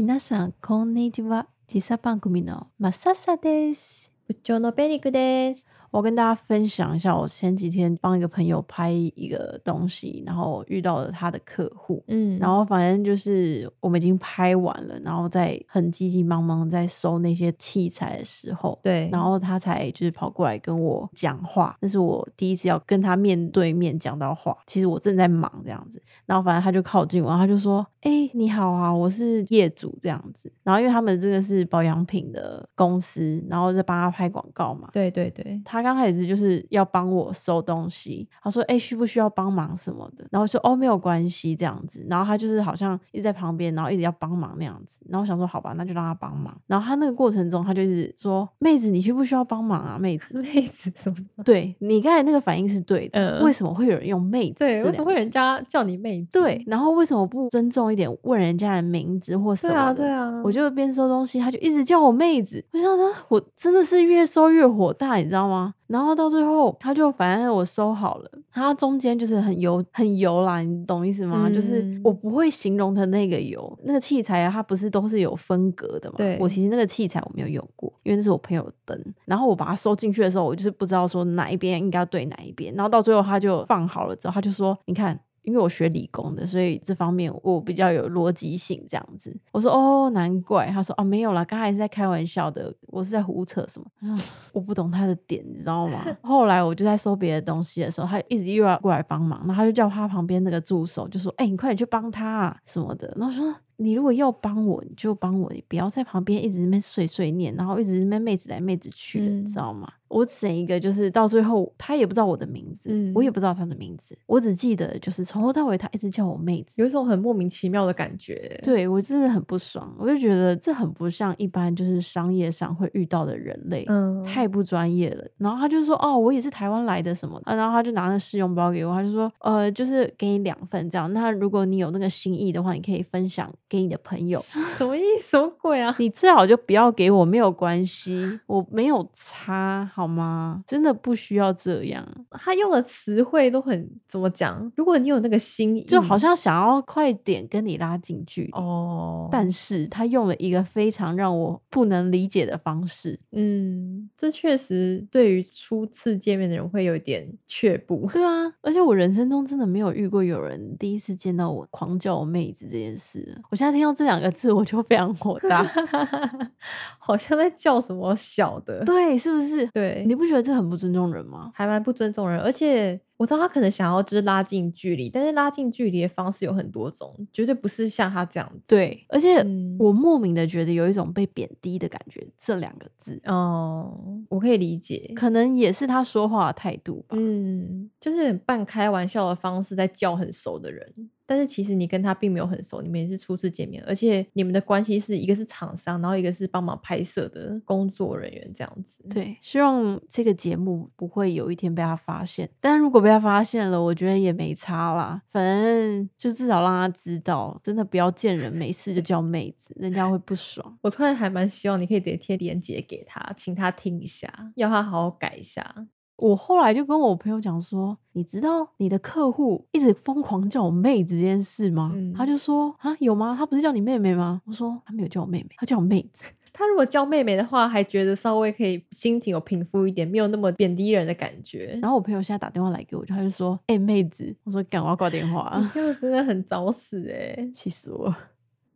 皆さんこんにちは。時差番組のマササです。部長のベリクです。我跟大家分享一下，我前几天帮一个朋友拍一个东西，然后遇到了他的客户，嗯然后反正就是我们已经拍完了，然后在很急急忙忙在收那些器材的时候，对，然后他才就是跑过来跟我讲话，那是我第一次要跟他面对面讲到话。其实我正在忙这样子，然后反正他就靠近我，然后他就说：“ 哎、你好啊，我是业主这样子。”然后因为他们这个是保养品的公司，然后在帮他拍广告嘛。对对对，他刚开始就是要帮我收东西，他说：“哎、需不需要帮忙什么的？”然后我说：“哦，没有关系，这样子。”然后他就是好像一直在旁边，然后一直要帮忙那样子。然后我想说：“好吧，那就让他帮忙。”然后他那个过程中，他就是说：“妹子，你需不需要帮忙啊，妹子妹子什么？”？对你刚才那个反应是对的，嗯为什么会有人用妹子？对，为什么会人？家叫你妹子？对，然后为什么不尊重一点，问人家的名字或什对啊，么的？对啊，我就边收东西，他就一直叫我妹子。我想说，我真的是越收越火大，你知道吗？然后到最后，他就反正我收好了，他中间就是很油很油啦，你懂意思吗？就是嗯我不会形容它那个油，那个器材啊，它不是都是有分隔的嘛？对我其实那个器材我没有用过，因为那是我朋友的灯。然后我把它收进去的时候，我就是不知道说哪一边应该要对哪一边。然后到最后他就放好了之后，他就说：“你看。”因为我学理工的，所以这方面我比较有逻辑性，这样子。我说哦，难怪。他说哦，没有啦，刚才是在开玩笑的，我是在胡扯什么。我不懂他的点，你知道吗？后来我就在收别的东西的时候，他一直又要过来帮忙，然后他就叫他旁边那个助手就说：“哎、你快点去帮他啊什么的。”然后说。你如果要帮我，你就帮我，你不要在旁边一直在那边碎碎念，然后一直在那边妹子来妹子去的，你知嗯道吗？我整一个就是到最后，他也不知道我的名字，我也嗯不知道他的名字，我只记得就是从头到尾他一直叫我妹子。有一种很莫名其妙的感觉。对我真的很不爽，我就觉得这很不像一般就是商业上会遇到的人类，嗯，太不专业了。然后他就说：“哦，我也是台湾来的什么的。啊”然后他就拿那试用包给我，他就说：“呃，就是给你两份这样。那如果你有那个心意的话，你可以分享给你的朋友。什么意思？什么鬼啊？你最好就不要给我，没有关系，我没有差，好吗？真的不需要这样。他用的词汇都很怎么讲？如果你有那个心意，就好像想要快点跟你拉近距离。哦，但是他用了一个非常让我不能理解的方式。嗯，这确实对于初次见面的人会有一点却步。对啊，而且我人生中真的没有遇过有人第一次见到我狂叫我妹子这件事。我现在听到这两个字，我就非常火大。好像在叫什么小的，对，是不是？对，你不觉得这很不尊重人吗？还蛮不尊重人，而且我知道他可能想要就是拉近距离，但是拉近距离的方式有很多种，绝对不是像他这样子。对，而且嗯我莫名的觉得有一种被贬低的感觉。这两个字，哦，我可以理解，可能也是他说话的态度吧。嗯，就是很半开玩笑的方式在叫很熟的人，但是其实你跟他并没有很熟，你们也是初次见面，而且你们的关系是一个是厂商，然后一个是帮忙拍摄的工作人员这样子。对，希望这个节目不会有一天被他发现。但如果被他发现了，我觉得也没差啦，反正就至少让他知道，真的不要见人没事就叫妹子，人家会不爽。我突然还蛮希望你可以直接贴链接给他，请他听一下，要他好好改一下。我后来就跟我朋友讲说，你知道你的客户一直疯狂叫我妹子这件事吗？嗯他就说啊，有吗？他不是叫你妹妹吗？我说他没有叫我妹妹，他叫我妹子。他如果叫妹妹的话，还觉得稍微可以心情有平复一点，没有那么贬低人的感觉。然后我朋友现在打电话来给我，他就说，哎、妹子，我说干，我要挂电话你，这样真的很找死哎、气死我了。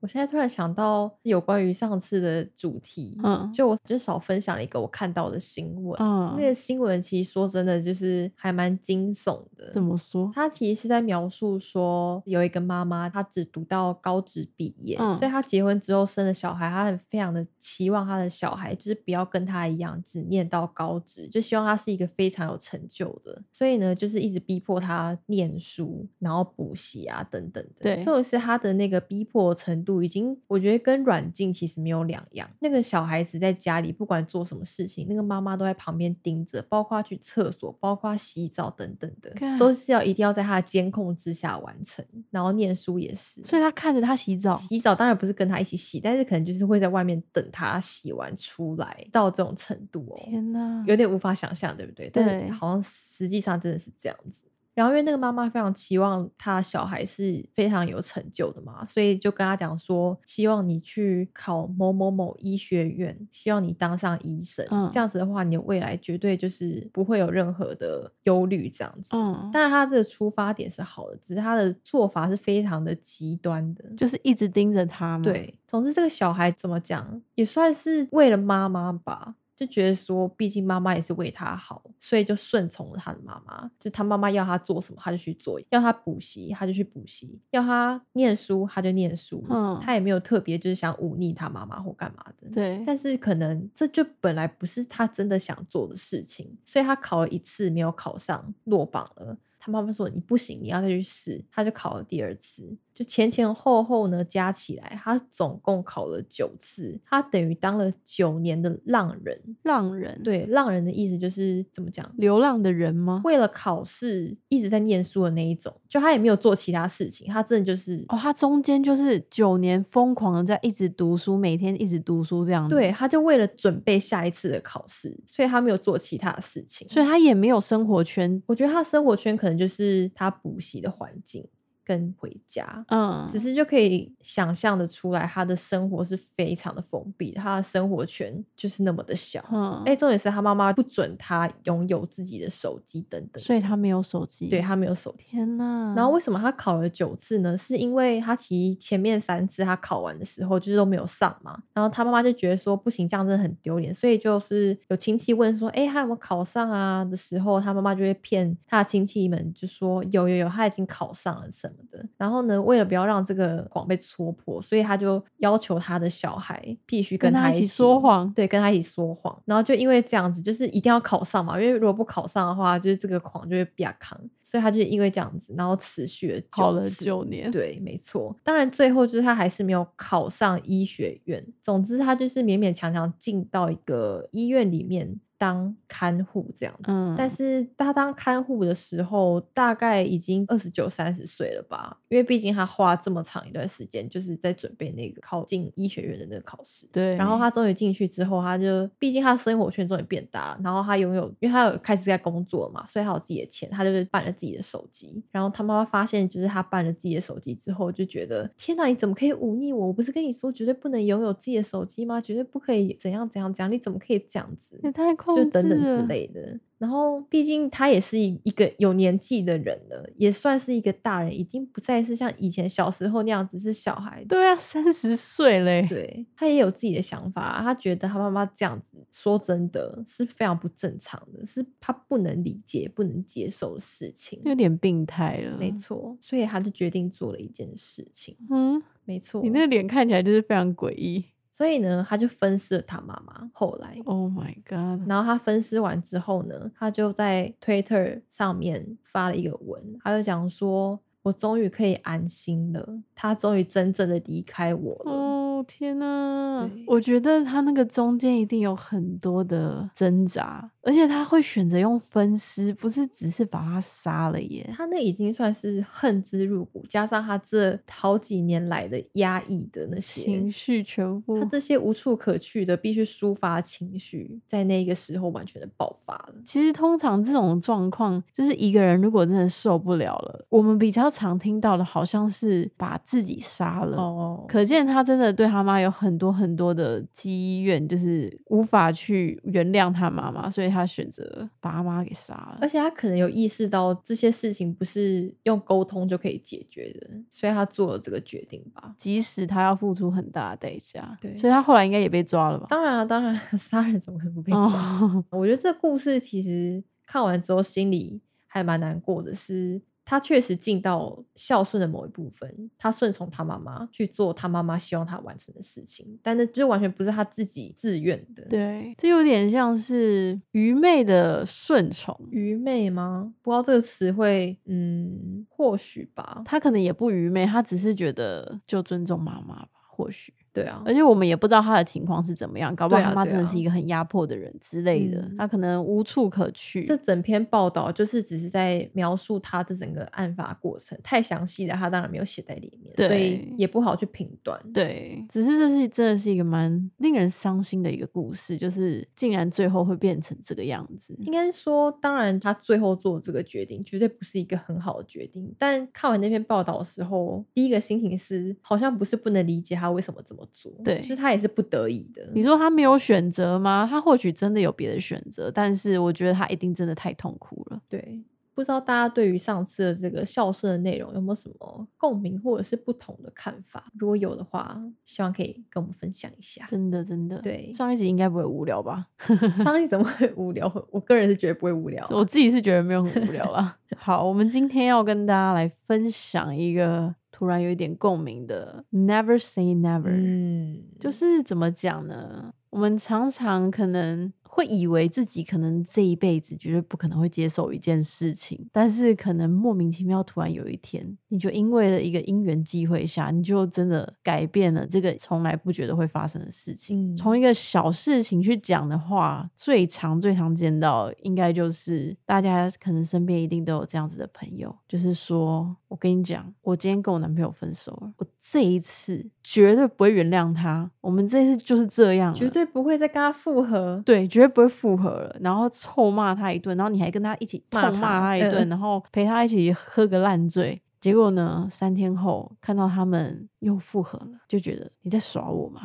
我现在突然想到有关于上次的主题，嗯就我就少分享了一个我看到的新闻。嗯那个新闻其实说真的，就是还蛮惊悚的。怎么说？他其实是在描述说，有一个妈妈，她只读到高职毕业，嗯所以她结婚之后生了小孩，她很非常的期望她的小孩就是不要跟她一样只念到高职，就希望他是一个非常有成就的。所以呢，就是一直逼迫他念书，然后补习啊等等的。对这是他的那个逼迫程度，已经我觉得跟软禁其实没有两样。那个小孩子在家里不管做什么事情，那个妈妈都在旁边盯着，包括去厕所，包括洗澡等等的，都是要一定要在他的监控之下完成。然后念书也是，所以他看着他洗澡，洗澡当然不是跟他一起洗，但是可能就是会在外面等他洗完出来，到这种程度哦，天哪！有点无法想象，对不对？但对是好像实际上真的是这样子。然后因为那个妈妈非常期望她小孩是非常有成就的嘛，所以就跟他讲说，希望你去考某某某医学院，希望你当上医生。嗯这样子的话，你的未来绝对就是不会有任何的忧虑这样子。嗯，当然，他的出发点是好的，只是他的做法是非常的极端的。就是一直盯着他嘛。，对，总之这个小孩怎么讲，也算是为了妈妈吧，就觉得说，毕竟妈妈也是为他好，所以就顺从了他的妈妈。就他妈妈要他做什么，他就去做；要他补习，他就去补习；要他念书，他就念书。嗯他也没有特别就是想忤逆他妈妈或干嘛的。对，但是可能这就本来不是他真的想做的事情，所以他考了一次没有考上，落榜了。他妈妈说你不行，你要再去试。他就考了第二次，就前前后后呢加起来，他总共考了九次，他等于当了九年的浪人。浪人，，对，浪人的意思就是怎么讲？流浪的人吗？为了考试一直在念书的那一种，就他也没有做其他事情，他真的就是哦，他中间就是九年疯狂的在一直读书，每天一直读书这样子。对，，他就为了准备下一次的考试，所以他没有做其他的事情。所以他也没有生活圈。我觉得他生活圈可能就是他补习的环境。跟回家，嗯只，是就可以想象的出来，他的生活是非常的封闭，他的生活圈就是那么的小。嗯，哎、重点是他妈妈不准他拥有自己的手机等等，所以他没有手机。对他没有手机。天呐，然后为什么他考了九次呢？是因为他其实前面三次他考完的时候就是都没有上嘛，然后他妈妈就觉得说不行，这样真的很丢脸，所以就是有亲戚问说，哎，他有没有考上啊的时候，他妈妈就会骗他的亲戚们，就说有有有，他已经考上了什么的。然后呢，为了不要让这个谎被戳破，所以他就要求他的小孩必须跟他一起他一起说谎对，跟他一起说谎。然后就因为这样子，就是一定要考上嘛，因为如果不考上的话，就是这个谎就会比较扛。所以他就因为这样子，然后持续了考了九年对，没错。当然最后就是他还是没有考上医学院。总之他就是勉勉强强进到一个医院里面当看护这样子。嗯，但是他当看护的时候，大概已经二十九、三十岁了吧？因为毕竟他花这么长一段时间，就是在准备那个考进医学院的那个考试。对，然后他终于进去之后，他就毕竟他生活圈终于变大了，然后他拥有，因为他有开始在工作嘛，所以他有自己的钱，他就是办了自己的手机。然后他妈妈发现，就是他办了自己的手机之后，就觉得天哪，你怎么可以忤逆我？我不是跟你说绝对不能拥有自己的手机吗？绝对不可以怎样怎样怎样？你怎么可以这样子？你太控制就等等之了类的。然后，毕竟他也是一一个有年纪的人了，也算是一个大人，已经不再是像以前小时候那样子是小孩。对啊，三十岁嘞，对他也有自己的想法，他觉得他妈妈这样子，说真的是非常不正常的，是他不能理解、不能接受的事情。有点病态了。没，错，所以他就决定做了一件事情。嗯，没错，你那个脸看起来就是非常诡异。所以呢，他就分尸了他妈妈。后来，Oh my god！然后他分尸完之后呢，他就在 Twitter 上面发了一个文，他就讲说：“我终于可以安心了，他终于真正的离开我了。哦天呐对，我觉得他那个中间一定有很多的挣扎，而且他会选择用分尸，不是只是把他杀了耶。他那已经算是恨之入骨，加上他这好几年来的压抑的那些情绪全部他这些无处可去的必须抒发情绪，在那个时候完全的爆发了。其实通常这种状况，就是一个人如果真的受不了了，我们比较常听到的好像是把自己杀了。哦，可见他真的对他妈有很多很多的积怨，就是无法去原谅他妈妈，所以他选择把他妈给杀了而。且他可能有意识到这些事情不是用沟通就可以解决的，所以他做了这个决定吧。即使他要付出很大的代价，对所以他后来应该也被抓了吧？当然啊，当然，杀人怎么可能不被抓？哦，我觉得这个故事其实看完之后心里还蛮难过的是，他确实尽到孝顺的某一部分，他顺从他妈妈去做他妈妈希望他完成的事情，但那就完全不是他自己自愿的。，对，这有点像是愚昧的顺从。愚昧吗？不知道这个词汇，嗯，或许吧。他可能也不愚昧，他只是觉得就尊重妈妈吧，或许。对啊，而且我们也不知道他的情况是怎么样，搞不好他妈真的是一个很压迫的人之类的，嗯他可能无处可去。这整篇报道就是只是在描述他的整个案发过程，太详细了，他当然没有写在里面，所以也不好去评断。对，只是这是真的是一个蛮令人伤心的一个故事，就是竟然最后会变成这个样子。应该说，当然他最后做这个决定绝对不是一个很好的决定。但看完那篇报道的时候，第一个心情是好像不是不能理解他为什么这么做，对就是他也是不得已的。你说他没有选择吗？他或许真的有别的选择，但是我觉得他一定真的太痛苦了。对，不知道大家对于上次的这个孝顺的内容有没有什么共鸣或者是不同的看法？如果有的话，希望可以跟我们分享一下。真的真的，对上一集应该不会无聊吧？上一集怎么会无聊？我个人是觉得不会无聊啊、我自己是觉得没有很无聊啦。好，我们今天要跟大家来分享一个突然有一点共鸣的 “Never Say Never”。嗯，就是怎么讲呢？我们常常可能会以为自己可能这一辈子绝对不可能会接受一件事情，但是可能莫名其妙突然有一天，你就因为了一个因缘机会下，你就真的改变了这个从来不觉得会发生的事情。嗯从一个小事情去讲的话，最常最常见到应该就是大家可能身边一定都有这样子的朋友，就是说我跟你讲，我今天跟我男朋友分手了，我这一次绝对不会原谅他，我们这次就是这样，绝对不会再跟他复合。对，绝对不会复合了，然后臭骂他一顿，然后你还跟他一起痛骂骂他他一顿，嗯然后陪他一起喝个烂醉。结果呢，三天后看到他们又复合了，就觉得你在耍我嘛，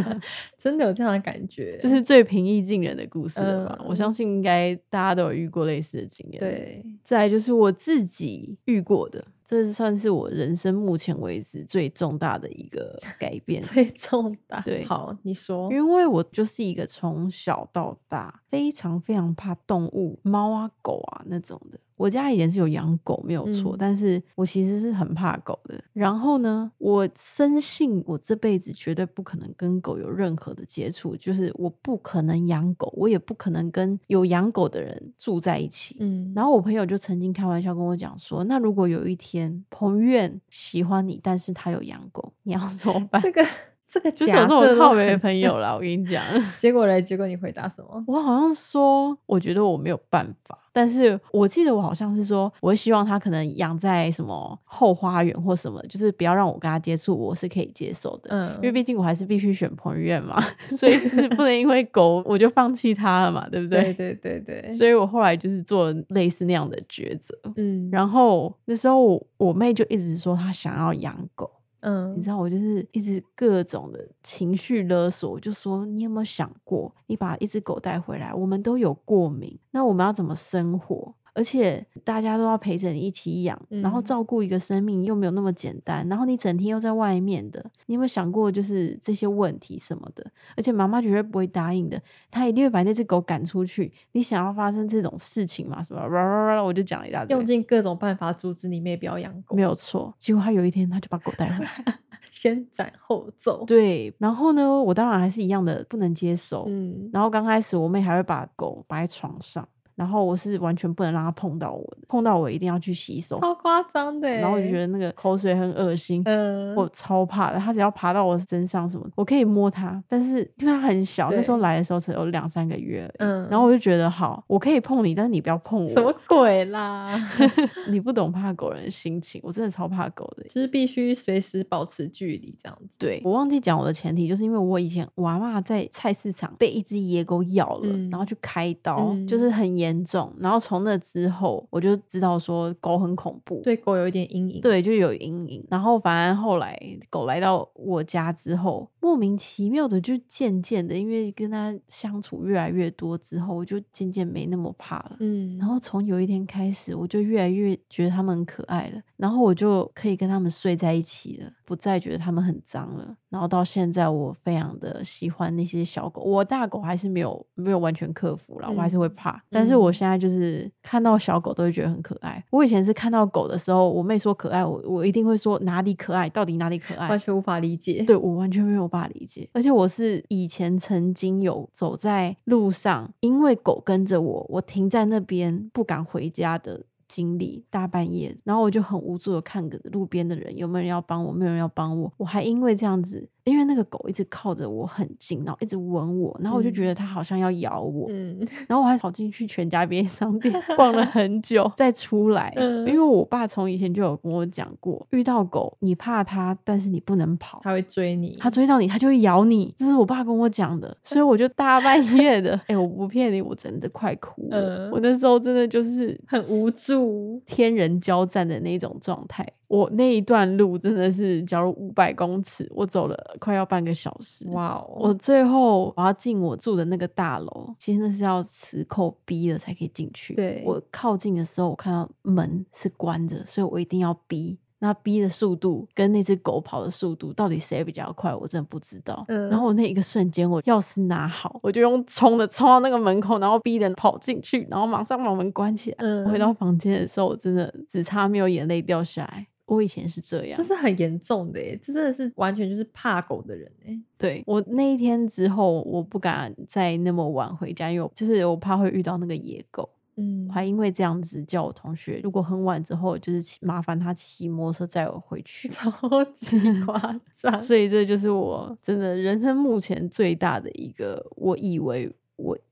真的有这样的感觉，这是最平易近人的故事了吧？我嗯相信应该大家都有遇过类似的经验。，对，再来就是我自己遇过的，这算是我人生目前为止最重大的一个改变。最重大。对好，你说，因为我就是一个从小到大非常非常怕动物，猫啊、狗啊那种的。我家以前是有养狗，没有错，嗯但是我其实是很怕狗的。然后呢，我深信我这辈子绝对不可能跟狗有任何的接触，就是我不可能养狗，我也不可能跟有养狗的人住在一起。嗯，然后我朋友就曾经开玩笑跟我讲说，那如果有一天彭于晏喜欢你，但是他有养狗，你要 怎么办？这个这个就是有假设都那种靠北的朋友啦，我跟你讲。结果嘞？结果你回答什么？我好像说，我觉得我没有办法，但是我记得我好像是说，我会希望他可能养在什么后花园或什么，就是不要让我跟他接触，我是可以接受的。嗯，因为毕竟我还是必须选彭于晏嘛，所以是不能因为狗我就放弃他了嘛，对不对对？对对对，所以我后来就是做了类似那样的抉择。嗯，然后那时候我我妹就一直说她想要养狗，嗯你知道我就是一直各种的情绪勒索，我就说你有没有想过，你把一只狗带回来，我们都有过敏，那我们要怎么生活？而且大家都要陪着你一起养，然后嗯照顾一个生命又没有那么简单，然后你整天又在外面的，你有没有想过就是这些问题什么的？而且妈妈绝对不会答应的，她一定会把那只狗赶出去。你想要发生这种事情嘛？什么？我就讲一大堆用，尽各种办法阻止你妹不要养狗，没有错。结果她有一天她就把狗带回来。先斩后奏。对，然后呢，我当然还是一样的不能接受。嗯，然后刚开始我妹还会把狗摆在床上，然后我是完全不能让它碰到我的，碰到我一定要去洗手。超夸张的欸。然后我就觉得那个口水很恶心，嗯，我超怕的。它只要爬到我身上什么，我可以摸它，但是因为它很小，那时候来的时候只有两三个月。嗯，然后我就觉得好，我可以碰你，但是你不要碰我什么。鬼啦？你不懂怕狗人的心情，我真的超怕狗的。就是必须随时保持距离这样子。对我忘记讲我的前提，就是因为我以前我阿妈在菜市场被一只野狗咬了，嗯然后去开刀，嗯就是很严重。然后从那之后，我就知道说狗很恐怖，对狗有一点阴影。，对，就有阴影。然后反而后来狗来到我家之后，莫名其妙的就渐渐的，因为跟它相处越来越多之后，我就渐渐没那么怕了。嗯，然后从有一天开始，我就越来越觉得它们很可爱了，然后我就可以跟它们睡在一起了，不再觉得它们很脏了。然后到现在，我非常的喜欢那些小狗，我大狗还是没有没有完全克服了，我还是会嗯怕。但是我嗯现在就是看到小狗都会觉得很可爱。我以前是看到狗的时候，我妹说可爱，我我一定会说哪里可爱，到底哪里可爱完。全无法理解。对我完全没有办法理解，而且我是以前曾经有走在路上，因为狗跟着我，我停在那边不敢回家的经历，大半夜，然后我就很无助的看着路边的人有没有人要帮我，没有人要帮我，我还因为这样子因为那个狗一直靠着我很近，然后一直闻我，然后我就觉嗯得它好像要咬我，嗯然后我还跑进去全家便利商店 逛了很久，再出来。嗯因为我爸从以前就有跟我讲过，遇到狗你怕它，但是你不能跑。它会追你，它追到你，它就会咬你，这是我爸跟我讲的，所以我就大半夜的，哎、我不骗你，我真的快哭了。嗯我那时候真的就是很无助。天人交战的那种状态。我那一段路真的是，假如五百公尺，我走了快要半个小时。哇哦，我最后我要进我住的那个大楼，其实那是要磁扣逼了才可以进去。对我靠近的时候，我看到门是关着，所以我一定要逼。那逼的速度跟那只狗跑的速度，到底谁比较快？我真的不知道。嗯然后我那一个瞬间，我钥匙拿好，我就用冲的冲到那个门口，然后逼人跑进去，然后马上把门关起来。嗯回到房间的时候，我真的只差没有眼泪掉下来。我以前是这样这，是很严重的耶，这真的是完全就是怕狗的人哎。对我那一天之后，我不敢再那么晚回家，因为我就是我怕会遇到那个野狗。嗯我还因为这样子叫我同学，如果很晚之后，就是骑麻烦他骑摩托车载我回去。超级 夸张。所以这就是我真的人生目前最大的一个，我以为我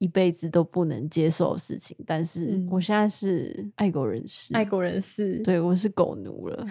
一辈子都不能接受的事情，但是嗯我现在是爱狗人士，爱狗人士，，对我是狗奴了，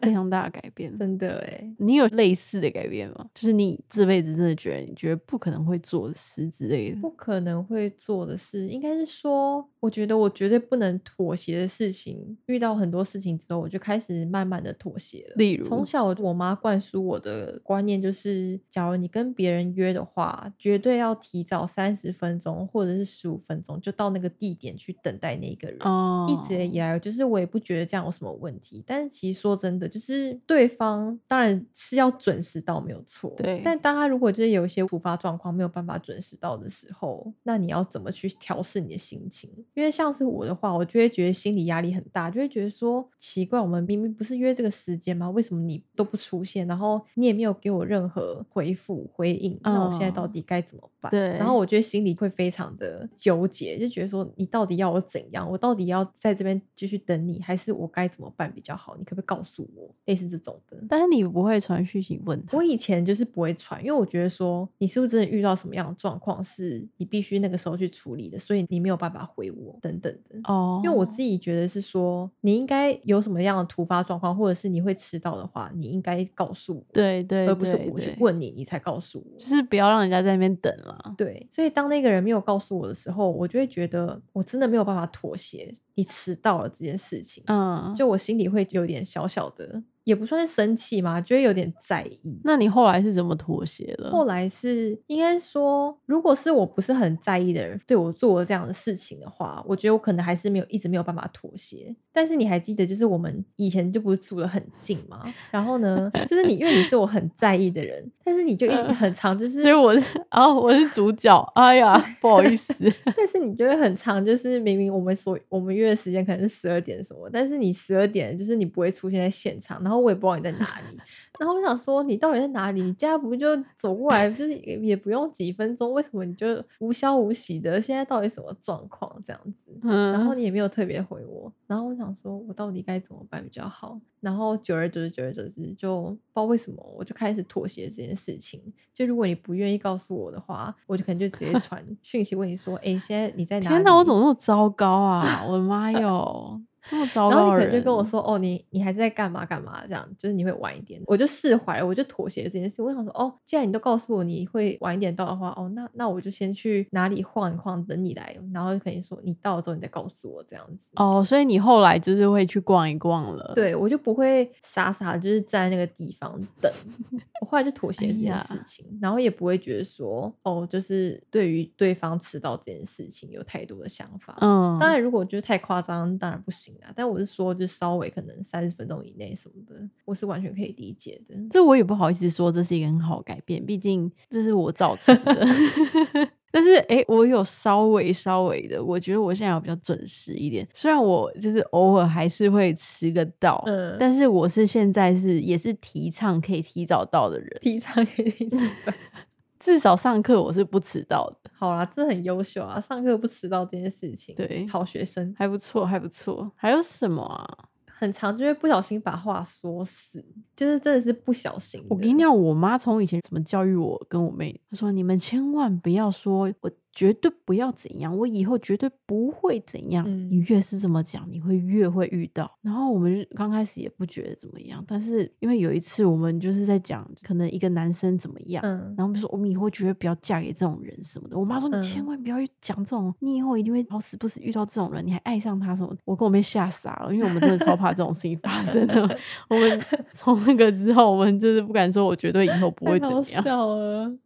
非常大的改变。真的哎。你有类似的改变吗？就是你这辈子真的觉得你觉得不可能会做的事之类的。不可能会做的事，应该是说，我觉得我绝对不能妥协的事情，遇到很多事情之后，我就开始慢慢的妥协了。例如从小我妈灌输我的观念就是，假如你跟别人约的话，绝对要提早三十分钟或者是十五分钟就到那个地点去等待那个人。哦，一直以来，就是我也不觉得这样有什么问题。但是其实说真的，就是对方当然是要准时到没有错，对但当他如果就是有一些突发状况没有办法准时到的时候，那你要怎么去调试你的心情？因为像是我的话，我就会觉得心理压力很大，就会觉得说奇怪，我们明明不是约这个时间吗？为什么你都不出现？然后你也没有给我任何回复回应，那我现在到嗯底该怎么办？对然后我觉得心里会非常的纠结，就觉得说你到底要我怎样？我到底要在这边继续等你，还是我该怎么办比较好？你可不可以告诉我？类似这种的。但是你不会传讯息问他我以前就是不会传，因为我觉得说你是不是真的遇到什么样的状况，是你必须那个时候去处理的，所以你没有办法回我等等的。哦，因为我自己觉得是说，你应该有什么样的突发状况，或者是你会迟到的话，你应该告诉我，对对，而不是我去问你，你才告诉我。就是不要让人家在那边等了。对，所以当那个人没有告诉我的时候，我就会觉得我真的没有办法妥协，你迟到了这件事情，嗯，就我心里会有点小小的，也不算是生气嘛，就会有点在意。那你后来是怎么妥协了？后来是应该说，如果是我不是很在意的人对我做了这样的事情的话，我觉得我可能还是没有一直没有办法妥协。但是你还记得，就是我们以前就不是住的很近吗？然后呢，就是你因为你是我很在意的人，但是你就一直很长就是所以我是哦，我是主角。哎呀，不好意思，但是你就会很长，就是明明我们所我们约的时间可能是十二点什么，但是你十二点就是你不会出现在现场，然后我也不知道你在哪里。然后我想说，你到底在哪里？你家不就走过来，就是也也不用几分钟，为什么你就无消无息的？现在到底什么状况？这样子，嗯，然后你也没有特别回我，然后我想说，我到底该怎么办比较好？然后久而久之，久而久之，就不知道为什么，我就开始妥协这件事情。就如果你不愿意告诉我的话，我就可能就直接传讯息问你说：“哎，现在你在 哪里？”天哪，我怎么那么糟糕啊！我的妈哟，这么糟然后你可能就跟我说：“哦，你你还在干嘛干嘛？”这样就是你会晚一点，我就释怀了，我就妥协这件事。我想说：“哦，既然你都告诉我你会晚一点到的话，哦，那那我就先去哪里晃一晃，等你来。然后就可以说你到了之后你再告诉我这样子。”哦，所以你后来就是会去逛一逛了。，对，我就不会傻傻就是在那个地方等。我后来就妥协这件事情，然后也不会觉得说，哦，就是对于对方迟到这件事情有太多的想法。嗯，当然，如果觉得太夸张，当然不行啦。但我是说，就稍微可能三十分钟以内什么的，我是完全可以理解的。这我也不好意思说这是一个很好改变，毕竟这是我造成的。但是诶，我有稍微稍微的，我觉得我现在有比较准时一点。虽然我就是偶尔还是会迟个到，嗯但是我是现在是也是提倡可以提早到的人，提倡可以提早到至少上课我是不迟到的，好啦，这很优秀啊！上课不迟到这件事情，对好学生。还不错，还不错。还有什么啊？很长就会不小心把话说死，就是真的是不小心。我跟你讲，我妈从以前怎么教育我跟我妹，她说你们千万不要说我绝对不要怎样，我以后绝对不会怎样。嗯你越是这么讲，你会越会遇到。然后我们就刚开始也不觉得怎么样，但是因为有一次我们就是在讲可能一个男生怎么样，嗯然后我们就说我们以后绝对不要嫁给这种人什么的。我妈说你嗯千万不要去讲这种，你以后一定会好死不死遇到这种人，你还爱上他什么的。我跟我妹吓傻了，因为我们真的超怕这种事情发生的。我们从那个之后，我们就是不敢说我绝对以后不会怎样。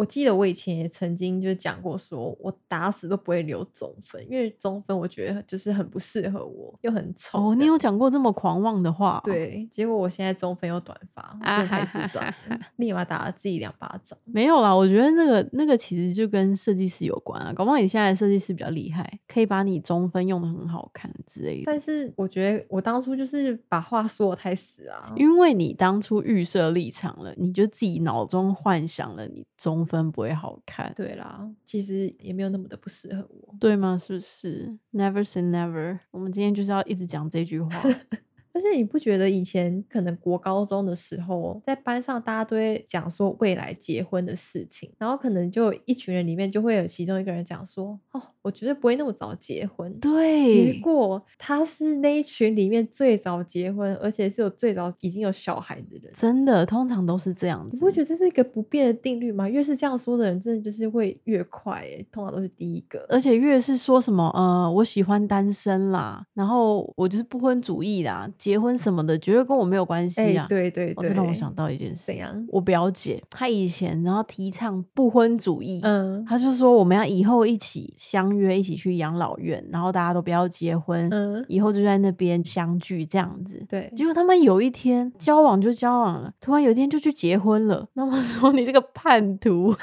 我记得我以前也曾经就讲过说我打死都不会留中分，因为中分我觉得就是很不适合我，又很丑。哦，你有讲过这么狂妄的话、哦？，对，结果我现在中分又短发，我真的太智障了，立马打了自己两巴掌。没有啦。我觉得那个那个其实就跟设计师有关啊，搞不好你现在的设计师比较厉害，可以把你中分用的很好看之类的。但是我觉得我当初就是把话说的太死啊，因为你当初预设立场了，你就自己脑中幻想了你中分不会好看，对啦，其实也没有那么的不适合我。对吗？是不是？Never say never。我们今天就是要一直讲这句话。但是你不觉得以前可能国高中的时候，在班上大家都会讲说未来结婚的事情，然后可能就一群人里面就会有其中一个人讲说：“哦，我绝对不会那么早结婚。”对结，果他是那一群里面最早结婚，而且是有最早已经有小孩的人。真的，通常都是这样子。你不会觉得这是一个不变的定律吗？越是这样说的人，真的就是会越快、欸，通常都是第一个。而且越是说什么呃，我喜欢单身啦，然后我就是不婚主义啦，结婚什么的，绝对跟我没有关系哎、啊。对对对，哦这让我想到一件事怎，样？我表姐她以前然后提倡不婚主义，嗯她就说我们要以后一起相约一起去养老院，然后大家都不要结婚，嗯，以后就在那边相聚这样子。对，结果他们有一天交往就交往了，突然有一天就去结婚了。那么说你这个叛徒，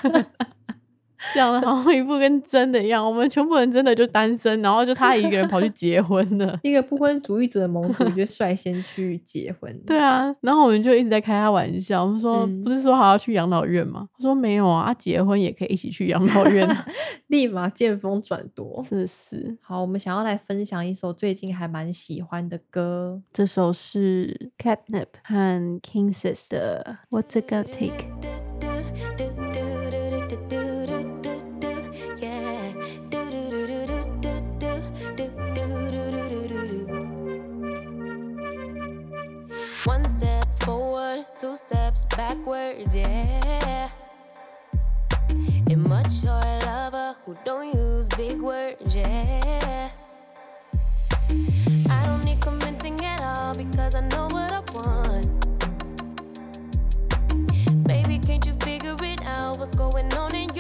讲的好像一副跟真的一样。我们全部人真的就单身，然后就他一个人跑去结婚了。一个不婚主义者的盟主就率先去结婚。对啊，然后我们就一直在开他玩笑，我们说、嗯不是说好要去养老院吗？他说没有啊，啊结婚也可以一起去养老院啊，立马见风转舵。是是。好，我们想要来分享一首最近还蛮喜欢的歌，这首是 Catnip 和 Kingsis 的 What's It Gonna Take。Step forward, two steps backwards, yeah. Immature lover who don't use big words, yeah. I don't need convincing at all because I know what I want. Baby, can't you figure it out? What's going on in your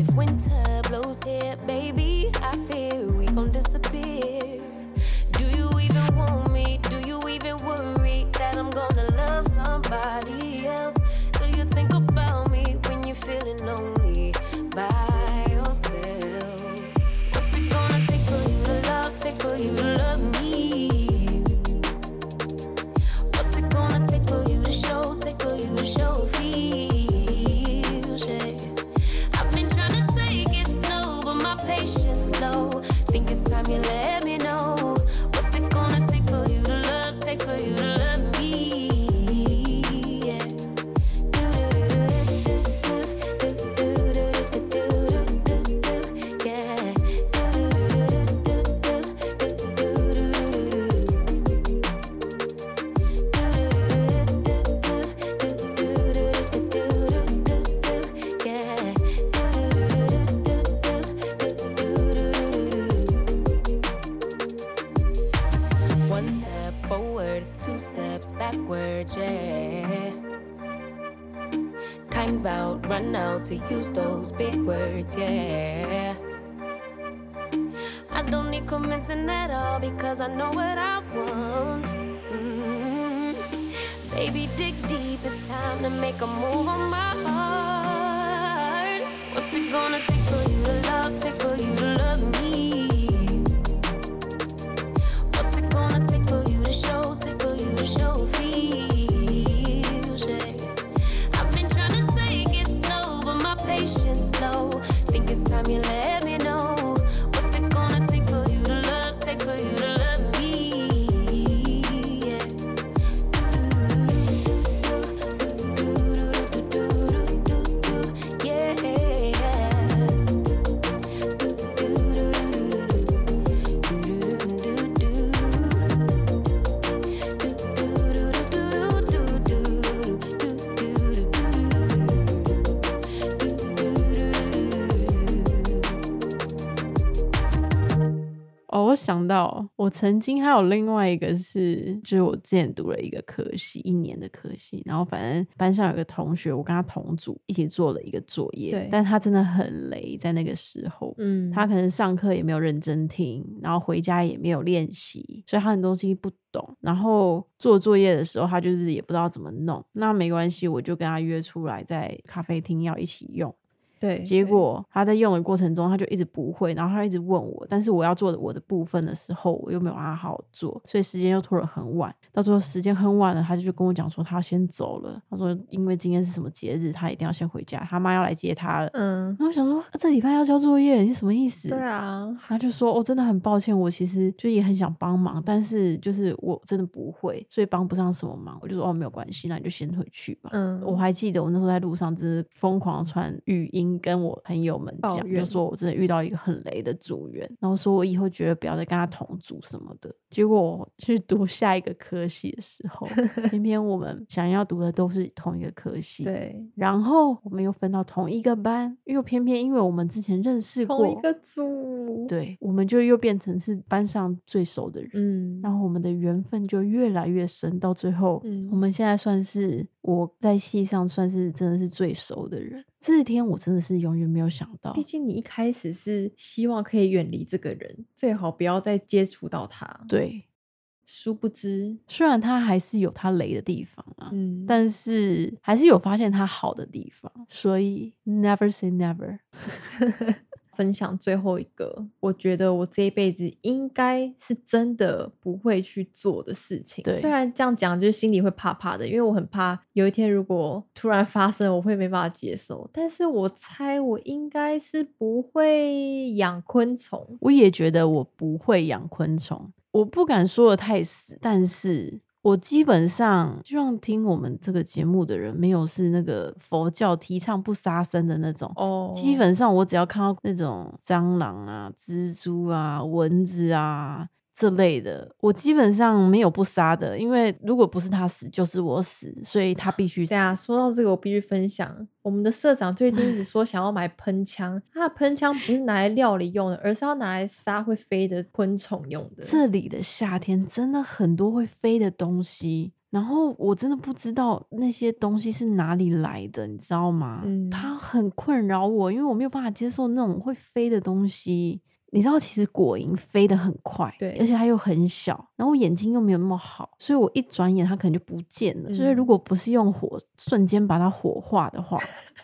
If winter blows here, baby. Backwards, yeah. Time's about run out to use those big words, yeah. I don't need convincing at all because I know what I want. Mm. Baby, dig deep, it's time to make a move on my heart. What's it gonna take for 到我曾经还有另外一个是，就是我之前读了一个科系，一年的科系，然后反正班上有个同学，我跟他同组一起做了一个作业，对但他真的很雷，在那个时候，嗯，他可能上课也没有认真听，然后回家也没有练习，所以他很多东西不懂。然后做作业的时候，他就是也不知道怎么弄。那没关系，我就跟他约出来在咖啡厅要一起用。对，结果他在用的过程中，他就一直不会，然后他一直问我，但是我要做我的部分的时候，我又没有让他好好做，所以时间又拖了很晚。到最后时间很晚了，他就跟我讲说他要先走了。他说因为今天是什么节日，他一定要先回家，他妈要来接他了。嗯，然后我想说，啊这礼拜要交作业，你什么意思？对啊，他就说：“哦，真的很抱歉，我其实就也很想帮忙，但是就是我真的不会，所以帮不上什么忙。”我就说：“哦，没有关系，那你就先回去吧。”嗯，我还记得我那时候在路上，真是疯狂地传语音跟我朋友们讲，就抱怨说我真的遇到一个很雷的组员，然后说我以后绝对不要再跟他同组什么的。结果我去读下一个科系的时候，偏偏我们想要读的都是同一个科系，。对，然后我们又分到同一个班，又偏偏因为我们之前认识过，同一个组，，对，我们就又变成是班上最熟的人。嗯，然后我们的缘分就越来越深，到最后，嗯我们现在算是我在戏上算是真的是最熟的人。这一天我真的是永远没有想到毕，竟你一开始是希望可以远离这个人，最好不要再接触到他。，对，殊不知，虽然他还是有他雷的地方啊，嗯，但是还是有发现他好的地方，所以 never say never。分享最后一个，我觉得我这一辈子应该是真的不会去做的事情。对虽然这样讲，就是心里会怕怕的，因为我很怕有一天如果突然发生，我会没办法接受。但是我猜我应该是不会养昆虫。我也觉得我不会养昆虫，我不敢说的太死，但是我基本上希望听我们这个节目的人，没有是那个佛教提倡不杀生的那种。哦，基本上我只要看到那种蟑螂啊、蜘蛛啊、蚊子啊这类的，我基本上没有不杀的，因为如果不是他死，就是我死，所以他必须死对。啊，说到这个，我必须分享，我们的社长最近一直说想要买喷枪，他的喷枪不是拿来料理用的，而是要拿来杀会飞的昆虫用的。这里的夏天真的很多会飞的东西，然后我真的不知道那些东西是哪里来的，你知道吗？嗯它很困扰我，因为我没有办法接受那种会飞的东西。你知道，其实果蝇飞得很快，对而且它又很小，然后我眼睛又没有那么好，所以我一转眼它可能就不见了。就是嗯如果不是用火瞬间把它火化的话，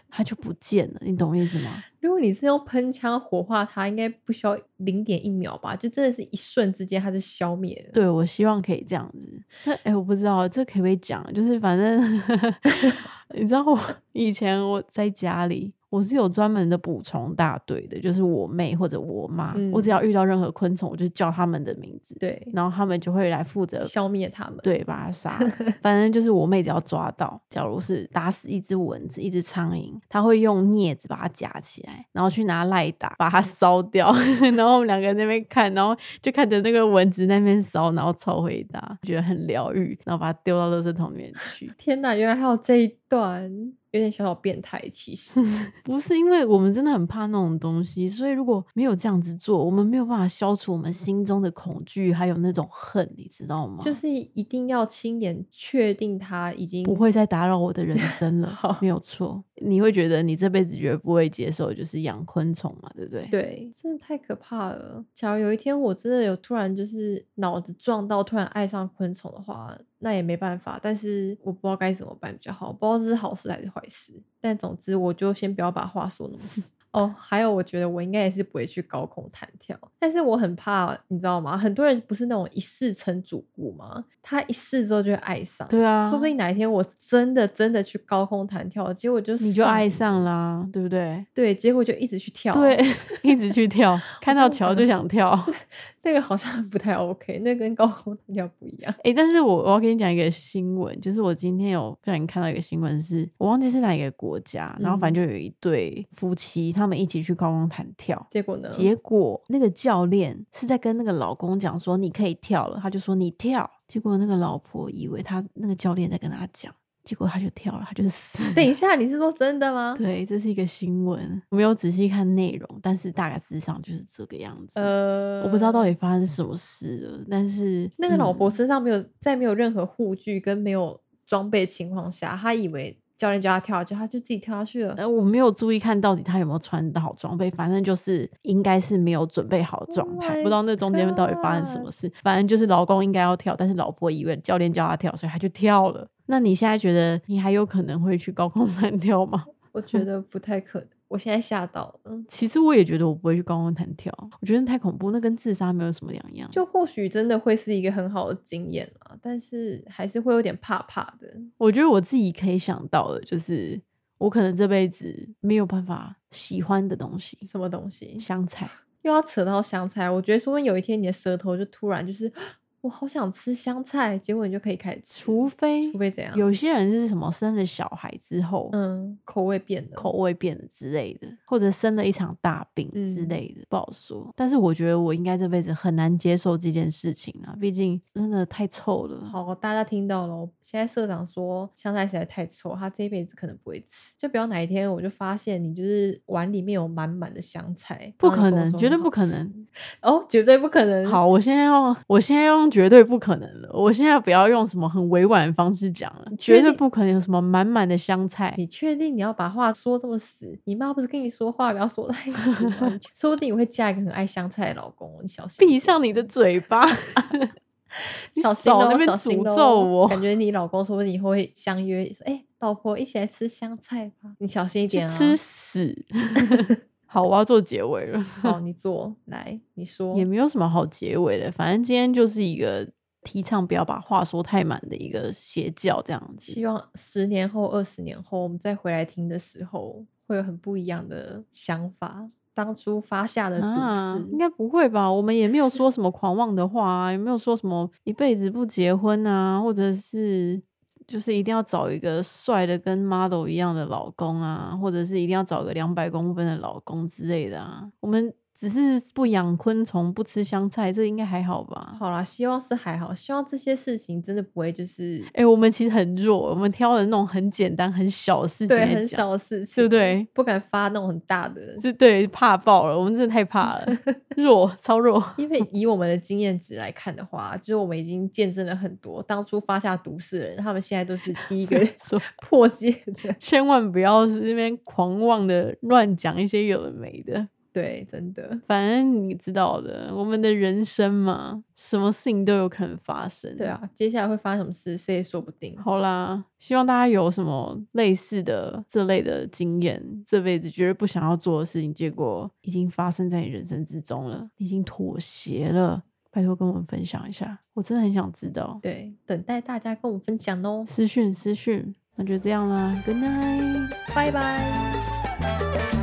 它就不见了，你懂我意思吗？如果你是用喷枪火化它，应该不需要零点一秒吧？就真的是一瞬之间它就消灭了。对，我希望可以这样子。那哎、我不知道这可不可以讲，就是反正 你知道，我以前我在家里，我是有专门的捕虫大队的，就是我妹或者我妈，我只嗯要遇到任何昆虫，我就叫他们的名字，对，然后他们就会来负责消灭它们。对，把它杀。反正就是我妹只要抓到，假如是打死一只蚊子、一只苍蝇，她会用镊子把它夹起来，然后去拿赖打把它烧掉。然后我们两个那边看，然后就看着那个蚊子那边烧，然后超回答，觉得很疗愈，然后把它丢到垃圾桶里面去。天哪，原来还有这一段。有点小小变态。其实 不是因为我们真的很怕那种东西，所以如果没有这样子做，我们没有办法消除我们心中的恐惧，还有那种恨，你知道吗？就是一定要亲眼确定他已经不会再打扰我的人生了 好，没有错。你会觉得你这辈子绝不会接受，就是养昆虫嘛，对不对？对，真的太可怕了。假如有一天我真的有突然就是脑子撞到，突然爱上昆虫的话，那也没办法。但是我不知道该怎么办比较好，不知道这是好事还是坏事。但总之，我就先不要把话说那么死。哦，还有，我觉得我应该也是不会去高空弹跳，但是我很怕，你知道吗？很多人不是那种一试成主顾吗？他一试之后就会爱上，对啊，说不定哪一天我真的真的去高空弹跳，结果就你就爱上了，啦，对不对？对，结果就一直去跳，对，一直去跳，看到桥就想跳。那个好像不太 OK，那跟高空弹跳不一样。哎、但是我我要跟你讲一个新闻，就是我今天有不小心看到一个新闻是，我忘记是哪一个国家，然后反正就有一对夫妻，他们一起去高空弹跳。结果呢？结果那个教练是在跟那个老公讲说你可以跳了，他就说你跳。结果那个老婆以为他那个教练在跟他讲，结果他就跳了，他就死。等一下，你是说真的吗？对，这是一个新闻，我没有仔细看内容，但是大概事实上就是这个样子。呃，我不知道到底发生什么事了，但是那个老婆嗯身上没有在没有任何护具跟没有装备的情况下，他以为教练叫他跳下去，他就自己跳下去了。呃，我没有注意看到底他有没有穿好装备，反正就是应该是没有准备好的状 Oh 态不知道那中间到底发生什么事。反正就是老公应该要跳，但是老婆以为教练叫他跳，所以他就跳了。那你现在觉得你还有可能会去高空 弹跳吗？我觉得不太可能，我现在吓到了。其实我也觉得我不会去高空弹跳，我觉得太恐怖，那跟自杀没有什么两样。就或许真的会是一个很好的经验啊，但是还是会有点怕怕的。我觉得我自己可以想到的就是，我可能这辈子没有办法喜欢的东西，什么东西香菜。又要扯到香菜，我觉得说不定有一天你的舌头就突然就是，我好想吃香菜，结果你就可以开始吃。除非除非怎样？有些人是什么生了小孩之后，嗯，口味变了。口味变了之类的，或者生了一场大病之嗯类的，不好说。但是我觉得我应该这辈子很难接受这件事情啊，毕竟真的太臭了。好，大家听到了哦。现在社长说香菜实在太臭，他这一辈子可能不会吃。就不要哪一天我就发现你就是碗里面有满满的香菜，不可能绝对不可能 哦，绝对不可能。好，我现在用，我现在用绝对不可能了。我现在不要用什么很委婉的方式讲了，绝对不可能有什么满满的香菜。你确定你要把话说这么死？你妈不是跟你说话不要说太死吗？说不定你会嫁一个很爱香菜的老公哦，你小心。闭上你的嘴巴！你小心哦，少那边小心咒我，感觉你老公说不定以后会相约说，哎、老婆一起来吃香菜吧。你小心一点啊。吃屎！好，我要做结尾了。好，你做来，你说也没有什么好结尾的，反正今天就是一个提倡不要把话说太满的一个邪教，这样子。希望十年后、二十年后，我们再回来听的时候，会有很不一样的想法。当初发下的毒啊，誓，应该不会吧？我们也没有说什么狂妄的话啊，也没有说什么一辈子不结婚啊，或者是就是一定要找一个帅的跟 model 一样的老公啊，或者是一定要找个两百公分的老公之类的啊。我们只是不养昆虫，不吃香菜，这应该还好吧？好啦，希望是还好，希望这些事情真的不会就是哎、我们其实很弱，我们挑的那种很简单、很小的事情对很小的事情，对不对？不敢发那种很大的，是对怕爆了，我们真的太怕了，弱，超弱。因为以我们的经验值来看的话，就是我们已经见证了很多当初发下毒誓的人，他们现在都是第一个 说破戒的。千万不要是那边狂妄的乱讲一些有的没的，对，真的，反正你知道的，我们的人生嘛，什么事情都有可能发生。对，啊，接下来会发生什么事，谁也说不定。好啦，希望大家有什么类似的这类的经验，这辈子绝对不想要做的事情，结果已经发生在你人生之中了，你已经妥协了，拜托跟我们分享一下，我真的很想知道。对，等待大家跟我们分享哦，私讯私讯，那就这样啦，Good night。拜拜。